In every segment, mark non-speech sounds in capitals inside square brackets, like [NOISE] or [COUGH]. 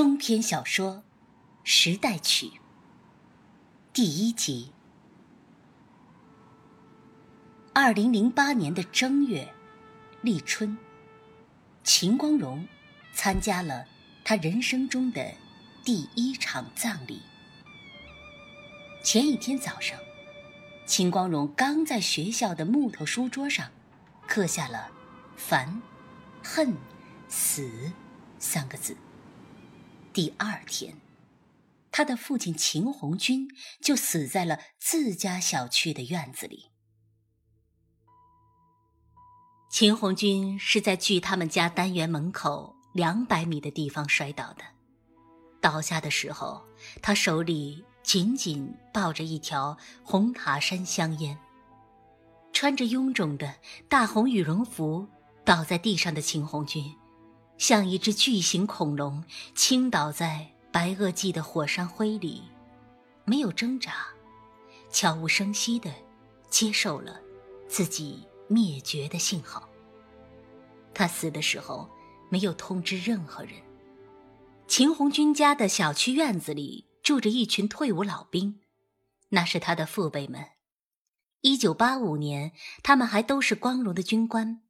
中篇小说《时代曲》第一集。二零零八年的正月，立春，秦光荣参加了他人生中的第一场葬礼。前一天早上，秦光荣刚在学校的木头书桌上刻下了“烦、恨、死”三个字。第二天，他的父亲秦红军就死在了自家小区的院子里。秦红军是在距他们家单元门口两百米的地方摔倒的，倒下的时候，他手里紧紧抱着一条红塔山香烟。穿着臃肿的大红羽绒服倒在地上的秦红军。像一只巨型恐龙倾倒在白垩纪的火山灰里，没有挣扎，悄无声息地接受了自己灭绝的信号。他死的时候没有通知任何人。秦红军家的小区院子里住着一群退伍老兵，那是他的父辈们。一九八五年，他们还都是光荣的军官。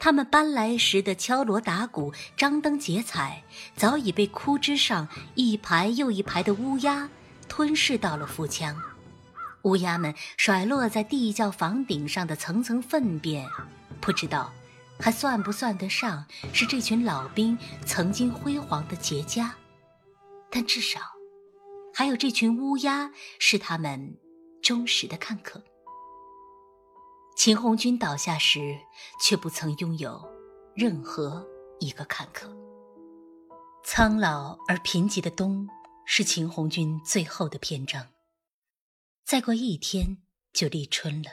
他们搬来时的敲锣打鼓、张灯结彩，早已被枯枝上一排又一排的乌鸦吞噬到了腹腔。乌鸦们甩落在地窖房顶上的层层粪便，不知道还算不算得上是这群老兵曾经辉煌的结痂，但至少还有这群乌鸦是他们忠实的看客。秦红军倒下时，却不曾拥有任何一个坎坷。苍老而贫瘠的冬是秦红军最后的篇章。再过一天就立春了，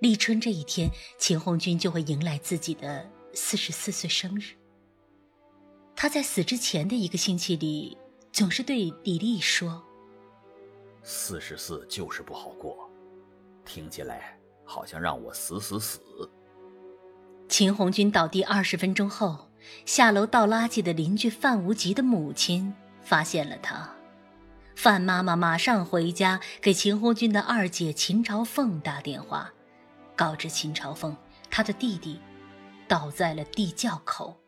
立春这一天，秦红军就会迎来自己的四十四岁生日。他在死之前的一个星期里，总是对李丽说：“四十四就是不好过，听起来。”好像让我死死死。秦红军倒地二十分钟后，下楼倒垃圾的邻居范无极的母亲发现了他。范妈妈马上回家给秦红军的二姐秦朝凤打电话，告知秦朝凤他的弟弟倒在了地窖口。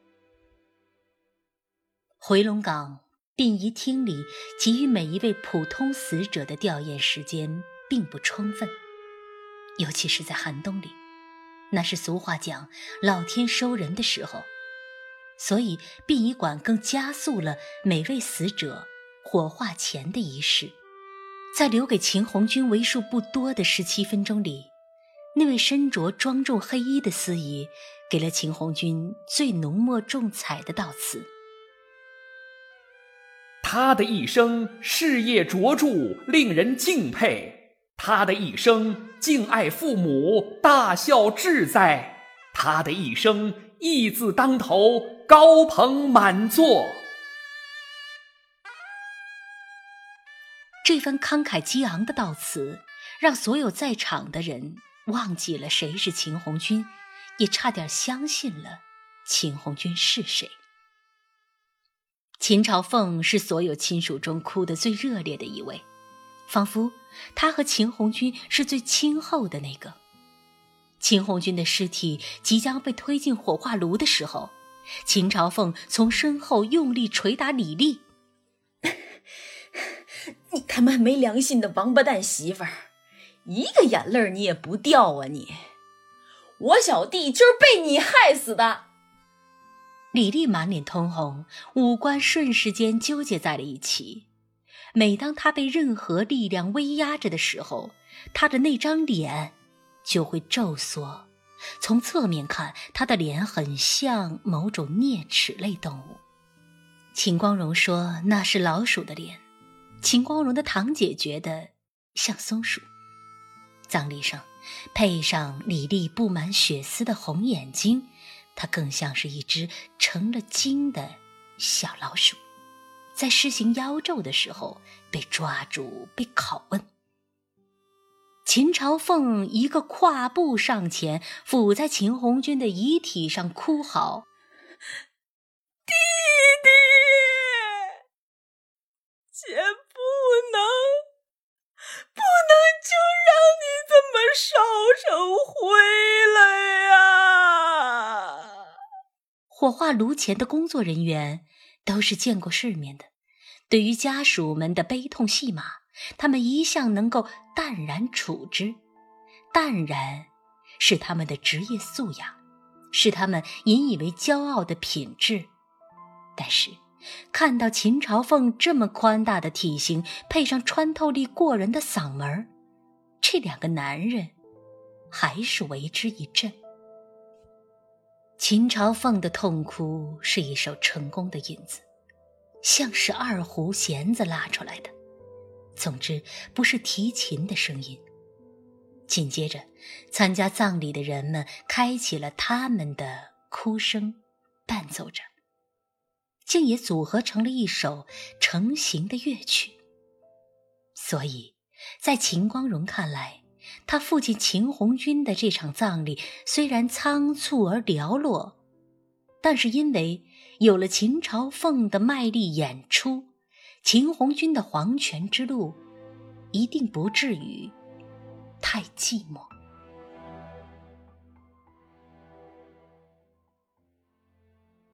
回龙岗殡仪厅里给予每一位普通死者的吊唁时间并不充分。尤其是在寒冬里，那是俗话讲“老天收人”的时候，所以殡仪馆更加速了每位死者火化前的仪式。在留给秦红军为数不多的十七分钟里，那位身着庄重黑衣的司仪给了秦红军最浓墨重彩的悼词。他的一生事业卓著，令人敬佩。他的一生敬爱父母，大孝至哉；他的一生义字当头，高朋满座。这番慷慨激昂的悼词，让所有在场的人忘记了谁是秦红军，也差点相信了秦红军是谁。秦朝凤是所有亲属中哭得最热烈的一位。仿佛他和秦红军是最亲厚的那个。秦红军的尸体即将被推进火化炉的时候，秦朝凤从身后用力捶打李丽：“ [COUGHS] 你他妈没良心的王八蛋媳妇儿，一个眼泪你也不掉啊你！我小弟就是被你害死的。”李丽满脸通红，五官瞬时间纠结在了一起。每当他被任何力量威压着的时候，他的那张脸就会皱缩。从侧面看，他的脸很像某种啮齿类动物。秦光荣说那是老鼠的脸，秦光荣的堂姐觉得像松鼠。葬礼上配上李丽布满血丝的红眼睛，她更像是一只成了精的小老鼠。在施行妖咒的时候被抓住被拷问。秦朝凤一个跨步上前伏在秦红军的遗体上哭嚎弟弟姐不能不能就让你这么烧成灰了呀！火化炉前的工作人员都是见过世面的，对于家属们的悲痛戏码，他们一向能够淡然处之。淡然是他们的职业素养，是他们引以为骄傲的品质。但是，看到秦朝凤这么宽大的体型，配上穿透力过人的嗓门这两个男人还是为之一振。秦朝凤的痛哭是一首成功的引子，像是二胡弦子拉出来的。总之，不是提琴的声音。紧接着，参加葬礼的人们开启了他们的哭声，伴奏着。竟也组合成了一首成型的乐曲。所以，在秦光荣看来，他父亲秦红军的这场葬礼虽然仓促而寥落，但是因为有了秦朝凤的卖力演出，秦红军的黄泉之路一定不至于太寂寞。